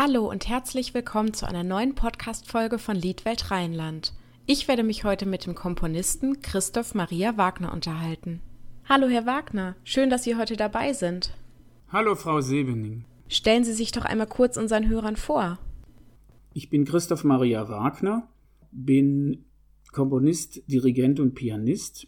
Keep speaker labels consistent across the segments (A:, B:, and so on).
A: Hallo und herzlich willkommen zu einer neuen Podcast-Folge von Liedwelt Rheinland. Ich werde mich heute mit dem Komponisten Christoph Maria Wagner unterhalten. Hallo, Herr Wagner, schön, dass Sie heute dabei sind.
B: Hallo, Frau Sebening.
A: Stellen Sie sich doch einmal kurz unseren Hörern vor.
B: Ich bin Christoph Maria Wagner, bin Komponist, Dirigent und Pianist,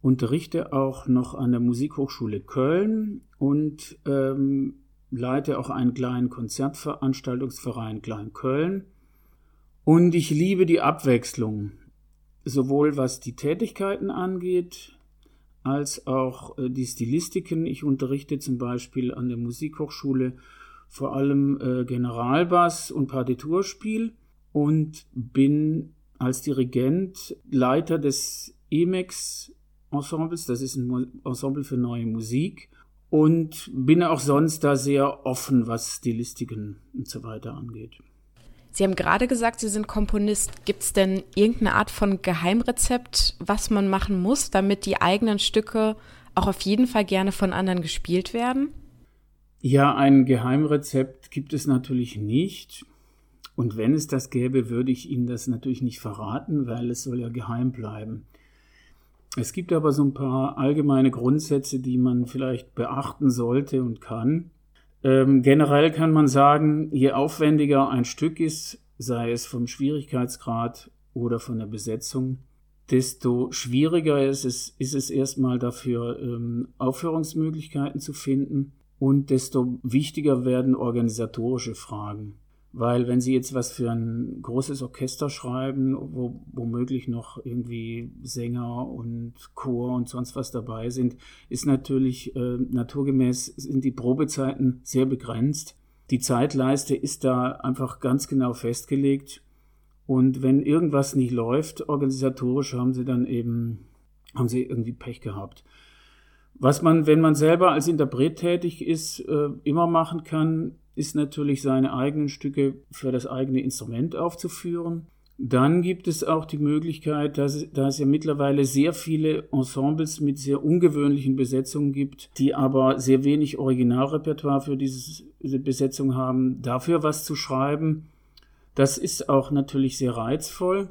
B: unterrichte auch noch an der Musikhochschule Köln und ähm, leite auch einen kleinen Konzertveranstaltungsverein Klein-Köln. Und ich liebe die Abwechslung, sowohl was die Tätigkeiten angeht, als auch äh, die Stilistiken. Ich unterrichte zum Beispiel an der Musikhochschule vor allem äh, Generalbass und Partiturspiel und bin als Dirigent Leiter des EMEX Ensembles, das ist ein Ensemble für neue Musik und bin auch sonst da sehr offen, was Stilistiken und so weiter angeht.
A: Sie haben gerade gesagt, Sie sind Komponist. Gibt es denn irgendeine Art von Geheimrezept, was man machen muss, damit die eigenen Stücke auch auf jeden Fall gerne von anderen gespielt werden?
B: Ja, ein Geheimrezept gibt es natürlich nicht. Und wenn es das gäbe, würde ich Ihnen das natürlich nicht verraten, weil es soll ja geheim bleiben. Es gibt aber so ein paar allgemeine Grundsätze, die man vielleicht beachten sollte und kann. Ähm, generell kann man sagen, je aufwendiger ein Stück ist, sei es vom Schwierigkeitsgrad oder von der Besetzung, desto schwieriger ist es, ist es erstmal dafür, ähm, Aufführungsmöglichkeiten zu finden und desto wichtiger werden organisatorische Fragen. Weil wenn Sie jetzt was für ein großes Orchester schreiben, wo womöglich noch irgendwie Sänger und Chor und sonst was dabei sind, ist natürlich äh, naturgemäß sind die Probezeiten sehr begrenzt. Die Zeitleiste ist da einfach ganz genau festgelegt. Und wenn irgendwas nicht läuft, organisatorisch haben sie dann eben, haben sie irgendwie Pech gehabt. Was man, wenn man selber als Interpret tätig ist, äh, immer machen kann, ist natürlich seine eigenen Stücke für das eigene Instrument aufzuführen. Dann gibt es auch die Möglichkeit, dass, dass es ja mittlerweile sehr viele Ensembles mit sehr ungewöhnlichen Besetzungen gibt, die aber sehr wenig Originalrepertoire für diese Besetzung haben, dafür was zu schreiben. Das ist auch natürlich sehr reizvoll.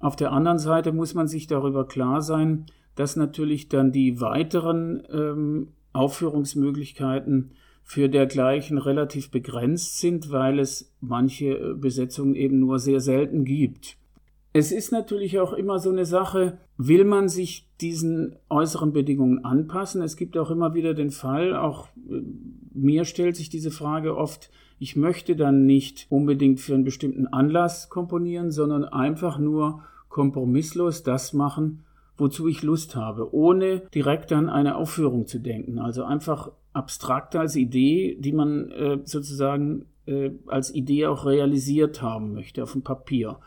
B: Auf der anderen Seite muss man sich darüber klar sein, dass natürlich dann die weiteren ähm, Aufführungsmöglichkeiten für dergleichen relativ begrenzt sind, weil es manche äh, Besetzungen eben nur sehr selten gibt. Es ist natürlich auch immer so eine Sache, will man sich diesen äußeren Bedingungen anpassen? Es gibt auch immer wieder den Fall, auch äh, mir stellt sich diese Frage oft, ich möchte dann nicht unbedingt für einen bestimmten Anlass komponieren, sondern einfach nur kompromisslos das machen, wozu ich Lust habe, ohne direkt an eine Aufführung zu denken. Also einfach abstrakt als Idee, die man äh, sozusagen äh, als Idee auch realisiert haben möchte auf dem Papier.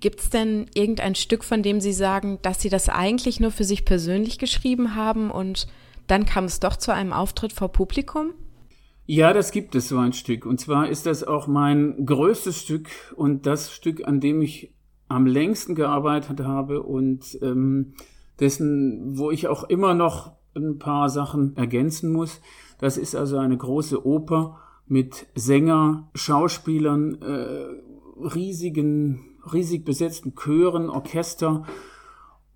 A: Gibt es denn irgendein Stück, von dem Sie sagen, dass Sie das eigentlich nur für sich persönlich geschrieben haben und dann kam es doch zu einem Auftritt vor Publikum?
B: Ja, das gibt es so ein Stück. Und zwar ist das auch mein größtes Stück und das Stück, an dem ich am längsten gearbeitet habe und ähm, dessen, wo ich auch immer noch ein paar Sachen ergänzen muss. Das ist also eine große Oper mit Sänger, Schauspielern, äh, riesigen, riesig besetzten Chören, Orchester.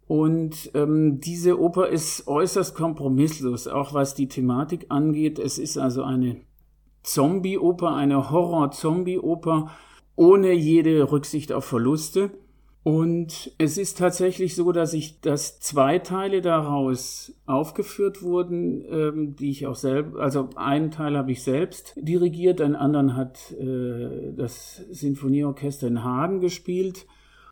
B: Und ähm, diese Oper ist äußerst kompromisslos, auch was die Thematik angeht. Es ist also eine Zombie-Oper, eine Horror-Zombie-Oper ohne jede Rücksicht auf Verluste. Und es ist tatsächlich so, dass ich, dass zwei Teile daraus aufgeführt wurden, ähm, die ich auch selbst, also einen Teil habe ich selbst dirigiert, einen anderen hat äh, das Sinfonieorchester in Hagen gespielt.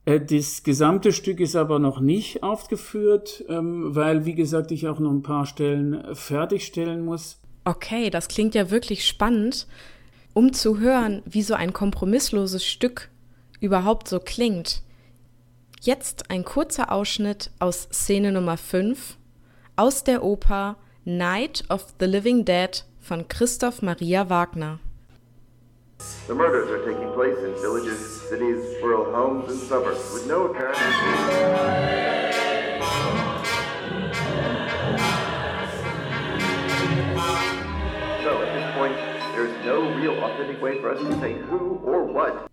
B: Äh, das gesamte Stück ist aber noch nicht aufgeführt, ähm, weil, wie gesagt, ich auch noch ein paar Stellen fertigstellen muss.
A: Okay, das klingt ja wirklich spannend, um zu hören, wie so ein kompromissloses Stück überhaupt so klingt. Jetzt ein kurzer Ausschnitt aus Szene Nummer 5 aus der Oper Night of the Living Dead von Christoph Maria Wagner.
C: The murders are taking place in villages, cities, rural homes, and suburbs with no apparent. So at this point, there is no no real authentic way for us to say who or what.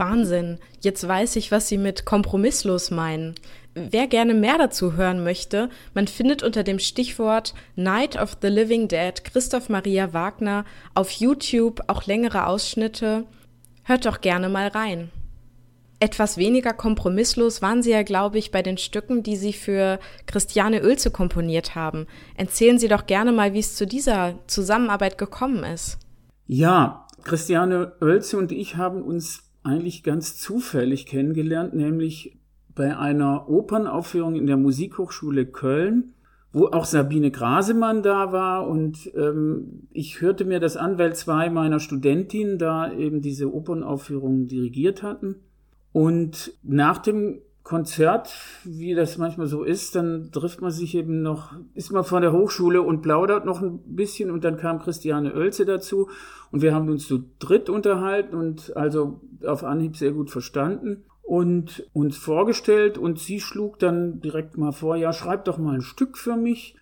A: Wahnsinn, jetzt weiß ich, was Sie mit kompromisslos meinen. Wer gerne mehr dazu hören möchte, man findet unter dem Stichwort Night of the Living Dead Christoph Maria Wagner auf YouTube auch längere Ausschnitte. Hört doch gerne mal rein. Etwas weniger kompromisslos waren Sie ja, glaube ich, bei den Stücken, die Sie für Christiane Oelze komponiert haben. Erzählen Sie doch gerne mal, wie es zu dieser Zusammenarbeit gekommen ist.
B: Ja, Christiane Oelze und ich haben uns eigentlich ganz zufällig kennengelernt, nämlich bei einer Opernaufführung in der Musikhochschule Köln, wo auch Sabine Grasemann da war und ähm, ich hörte mir das an, weil zwei meiner Studentinnen da eben diese Opernaufführung dirigiert hatten. Und nach dem Konzert, wie das manchmal so ist, dann trifft man sich eben noch, ist man von der Hochschule und plaudert noch ein bisschen und dann kam Christiane Oelze dazu und wir haben uns zu dritt unterhalten und also auf Anhieb sehr gut verstanden und uns vorgestellt und sie schlug dann direkt mal vor, ja, schreib doch mal ein Stück für mich.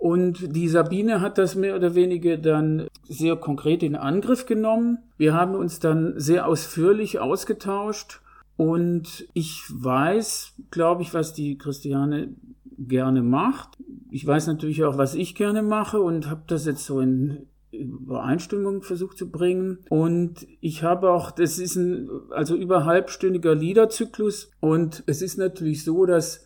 B: Und die Sabine hat das mehr oder weniger dann sehr konkret in Angriff genommen. Wir haben uns dann sehr ausführlich ausgetauscht und ich weiß, glaube ich, was die Christiane gerne macht. Ich weiß natürlich auch, was ich gerne mache und habe das jetzt so in Übereinstimmung versucht zu bringen. Und ich habe auch, das ist ein, also über halbstündiger Liederzyklus. Und es ist natürlich so, dass,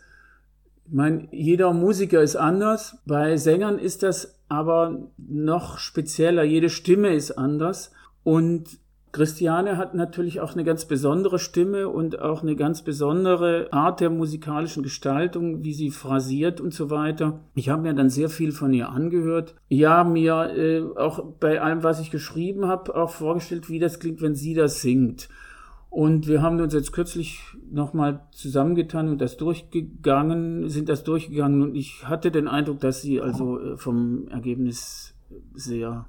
B: ich meine, jeder Musiker ist anders. Bei Sängern ist das aber noch spezieller. Jede Stimme ist anders. Und Christiane hat natürlich auch eine ganz besondere Stimme und auch eine ganz besondere Art der musikalischen Gestaltung, wie sie phrasiert und so weiter. Ich habe mir dann sehr viel von ihr angehört. Ja, mir äh, auch bei allem, was ich geschrieben habe, auch vorgestellt, wie das klingt, wenn sie das singt. Und wir haben uns jetzt kürzlich nochmal zusammengetan und das durchgegangen, sind das durchgegangen und ich hatte den Eindruck, dass sie also äh, vom Ergebnis sehr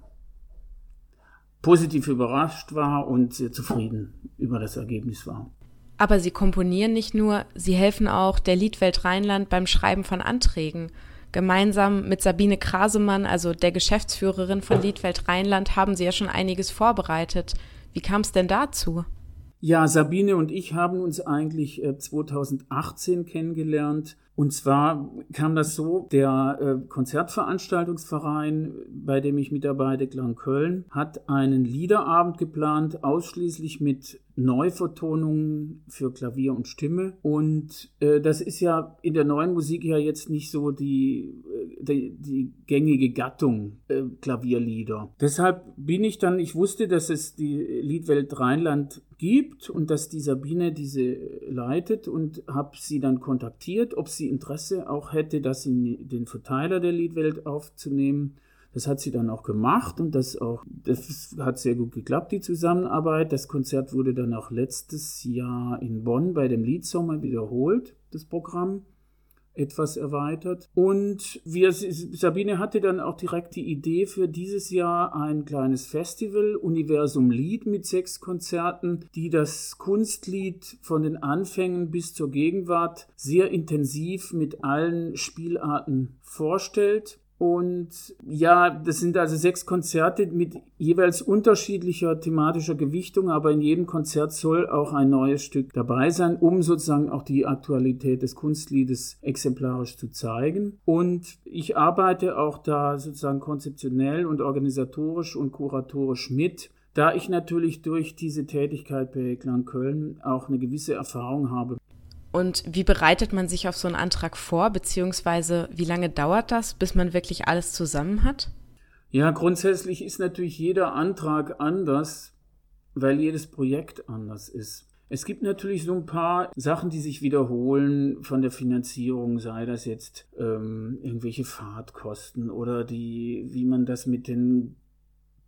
B: positiv überrascht war und sehr zufrieden über das Ergebnis war.
A: Aber Sie komponieren nicht nur, Sie helfen auch der Liedwelt Rheinland beim Schreiben von Anträgen. Gemeinsam mit Sabine Krasemann, also der Geschäftsführerin von Liedwelt Rheinland, haben Sie ja schon einiges vorbereitet. Wie kam es denn dazu?
B: Ja, Sabine und ich haben uns eigentlich 2018 äh, kennengelernt. Und zwar kam das so, der äh, Konzertveranstaltungsverein, bei dem ich mitarbeite, Klang Köln, hat einen Liederabend geplant, ausschließlich mit Neuvertonungen für Klavier und Stimme. Und äh, das ist ja in der neuen Musik ja jetzt nicht so die, die, die gängige Gattung äh, Klavierlieder. Deshalb bin ich dann, ich wusste, dass es die Liedwelt Rheinland gibt und dass die Sabine diese leitet und habe sie dann kontaktiert, ob sie Interesse auch hätte, das in den Verteiler der Liedwelt aufzunehmen. Das hat sie dann auch gemacht und das auch, das hat sehr gut geklappt, die Zusammenarbeit. Das Konzert wurde dann auch letztes Jahr in Bonn bei dem Liedsommer wiederholt, das Programm etwas erweitert. Und wir, Sabine hatte dann auch direkt die Idee für dieses Jahr ein kleines Festival, Universum Lied mit sechs Konzerten, die das Kunstlied von den Anfängen bis zur Gegenwart sehr intensiv mit allen Spielarten vorstellt. Und ja, das sind also sechs Konzerte mit jeweils unterschiedlicher thematischer Gewichtung, aber in jedem Konzert soll auch ein neues Stück dabei sein, um sozusagen auch die Aktualität des Kunstliedes exemplarisch zu zeigen. Und ich arbeite auch da sozusagen konzeptionell und organisatorisch und kuratorisch mit da ich natürlich durch diese Tätigkeit bei Clan Köln auch eine gewisse Erfahrung habe
A: und wie bereitet man sich auf so einen Antrag vor, beziehungsweise wie lange dauert das, bis man wirklich alles zusammen hat?
B: Ja, grundsätzlich ist natürlich jeder Antrag anders, weil jedes Projekt anders ist. Es gibt natürlich so ein paar Sachen, die sich wiederholen von der Finanzierung, sei das jetzt ähm, irgendwelche Fahrtkosten oder die, wie man das mit den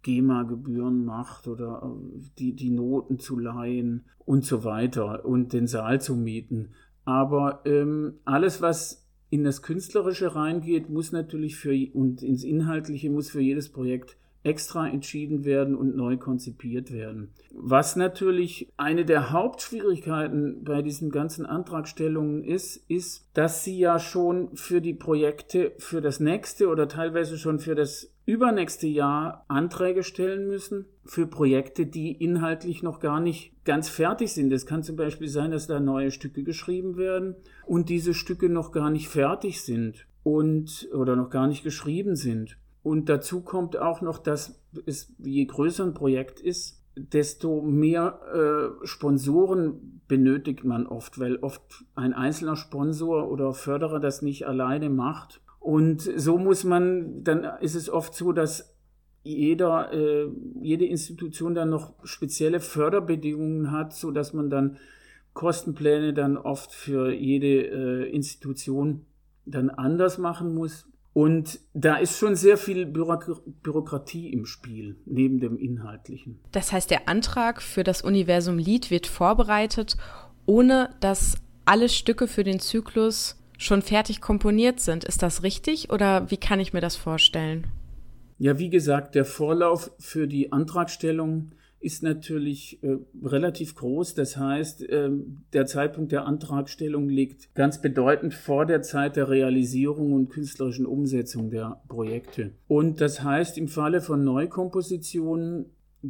B: GEMA-Gebühren macht oder äh, die, die Noten zu leihen und so weiter und den Saal zu mieten. Aber ähm, alles, was in das Künstlerische reingeht, muss natürlich für und ins Inhaltliche muss für jedes Projekt extra entschieden werden und neu konzipiert werden. Was natürlich eine der Hauptschwierigkeiten bei diesen ganzen Antragstellungen ist, ist, dass sie ja schon für die Projekte für das nächste oder teilweise schon für das übernächste Jahr Anträge stellen müssen für Projekte, die inhaltlich noch gar nicht ganz fertig sind. Es kann zum Beispiel sein, dass da neue Stücke geschrieben werden und diese Stücke noch gar nicht fertig sind und oder noch gar nicht geschrieben sind. Und dazu kommt auch noch, dass es, je größer ein Projekt ist, desto mehr äh, Sponsoren benötigt man oft, weil oft ein einzelner Sponsor oder Förderer das nicht alleine macht. Und so muss man, dann ist es oft so, dass jeder, äh, jede Institution dann noch spezielle Förderbedingungen hat, so dass man dann Kostenpläne dann oft für jede äh, Institution dann anders machen muss. Und da ist schon sehr viel Bürok Bürokratie im Spiel, neben dem Inhaltlichen.
A: Das heißt, der Antrag für das Universum Lied wird vorbereitet, ohne dass alle Stücke für den Zyklus schon fertig komponiert sind. Ist das richtig oder wie kann ich mir das vorstellen?
B: Ja, wie gesagt, der Vorlauf für die Antragstellung ist natürlich äh, relativ groß. Das heißt, äh, der Zeitpunkt der Antragstellung liegt ganz bedeutend vor der Zeit der Realisierung und künstlerischen Umsetzung der Projekte. Und das heißt, im Falle von Neukompositionen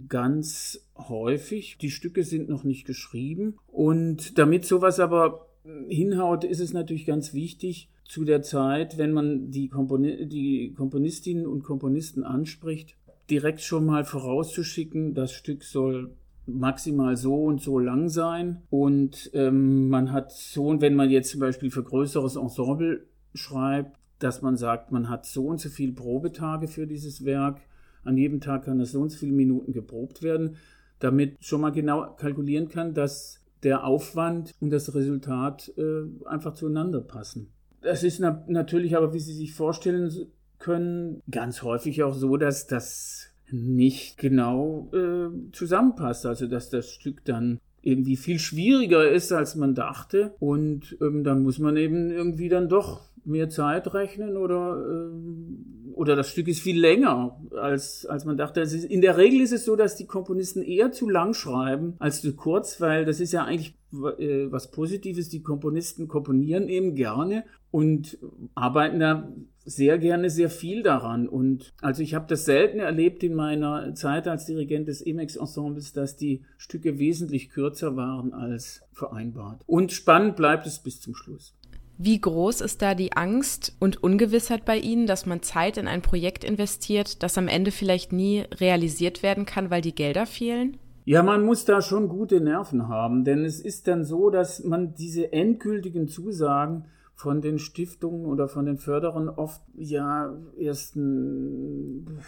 B: ganz häufig, die Stücke sind noch nicht geschrieben. Und damit sowas aber hinhaut, ist es natürlich ganz wichtig, zu der Zeit, wenn man die, Komponi die Komponistinnen und Komponisten anspricht, direkt schon mal vorauszuschicken, das Stück soll maximal so und so lang sein. Und ähm, man hat so, wenn man jetzt zum Beispiel für größeres Ensemble schreibt, dass man sagt, man hat so und so viele Probetage für dieses Werk. An jedem Tag kann das so und so viele Minuten geprobt werden, damit schon mal genau kalkulieren kann, dass der Aufwand und das Resultat äh, einfach zueinander passen. Das ist na natürlich aber, wie Sie sich vorstellen können, ganz häufig auch so, dass das nicht genau äh, zusammenpasst. Also dass das Stück dann irgendwie viel schwieriger ist, als man dachte. Und ähm, dann muss man eben irgendwie dann doch mehr Zeit rechnen oder, äh, oder das Stück ist viel länger, als, als man dachte. Ist, in der Regel ist es so, dass die Komponisten eher zu lang schreiben als zu kurz, weil das ist ja eigentlich äh, was Positives. Die Komponisten komponieren eben gerne und arbeiten da sehr gerne sehr viel daran. Und also ich habe das selten erlebt in meiner Zeit als Dirigent des Emex-Ensembles, dass die Stücke wesentlich kürzer waren als vereinbart. Und spannend bleibt es bis zum Schluss.
A: Wie groß ist da die Angst und Ungewissheit bei Ihnen, dass man Zeit in ein Projekt investiert, das am Ende vielleicht nie realisiert werden kann, weil die Gelder fehlen?
B: Ja, man muss da schon gute Nerven haben, denn es ist dann so, dass man diese endgültigen Zusagen von den Stiftungen oder von den Förderern oft ja erst ein,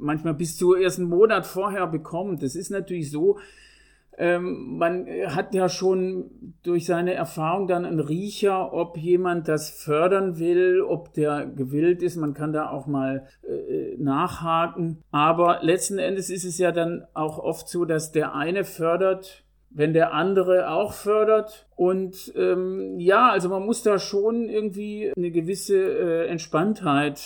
B: manchmal bis zu erst einen Monat vorher bekommt. Das ist natürlich so, ähm, man hat ja schon durch seine Erfahrung dann einen Riecher, ob jemand das fördern will, ob der gewillt ist. Man kann da auch mal äh, nachhaken. Aber letzten Endes ist es ja dann auch oft so, dass der eine fördert, wenn der andere auch fördert. Und ähm, ja, also man muss da schon irgendwie eine gewisse äh, Entspanntheit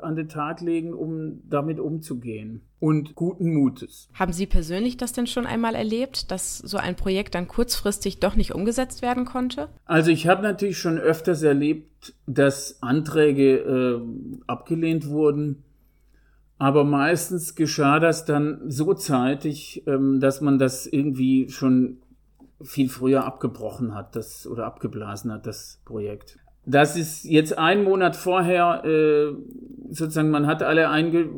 B: an den Tag legen, um damit umzugehen. Und guten Mutes.
A: Haben Sie persönlich das denn schon einmal erlebt, dass so ein Projekt dann kurzfristig doch nicht umgesetzt werden konnte?
B: Also ich habe natürlich schon öfters erlebt, dass Anträge äh, abgelehnt wurden aber meistens geschah das dann so zeitig, ähm, dass man das irgendwie schon viel früher abgebrochen hat, das oder abgeblasen hat, das Projekt. Das ist jetzt ein Monat vorher, äh, sozusagen, man hat alle einge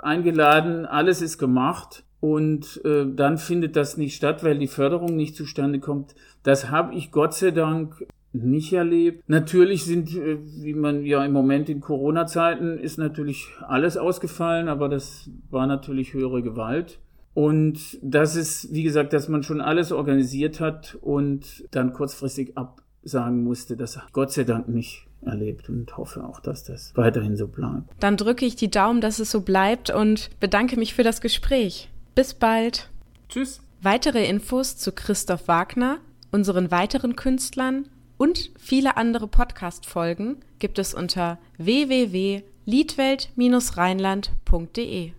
B: eingeladen, alles ist gemacht und äh, dann findet das nicht statt, weil die Förderung nicht zustande kommt. Das habe ich Gott sei Dank nicht erlebt. Natürlich sind, äh, wie man ja im Moment in Corona-Zeiten, ist natürlich alles ausgefallen, aber das war natürlich höhere Gewalt. Und das ist, wie gesagt, dass man schon alles organisiert hat und dann kurzfristig absagen musste, das Gott sei Dank nicht erlebt und hoffe auch, dass das weiterhin so bleibt.
A: Dann drücke ich die Daumen, dass es so bleibt und bedanke mich für das Gespräch. Bis bald.
B: Tschüss.
A: Weitere Infos zu Christoph Wagner, unseren weiteren Künstlern und viele andere Podcast-Folgen gibt es unter www.liedwelt-rheinland.de.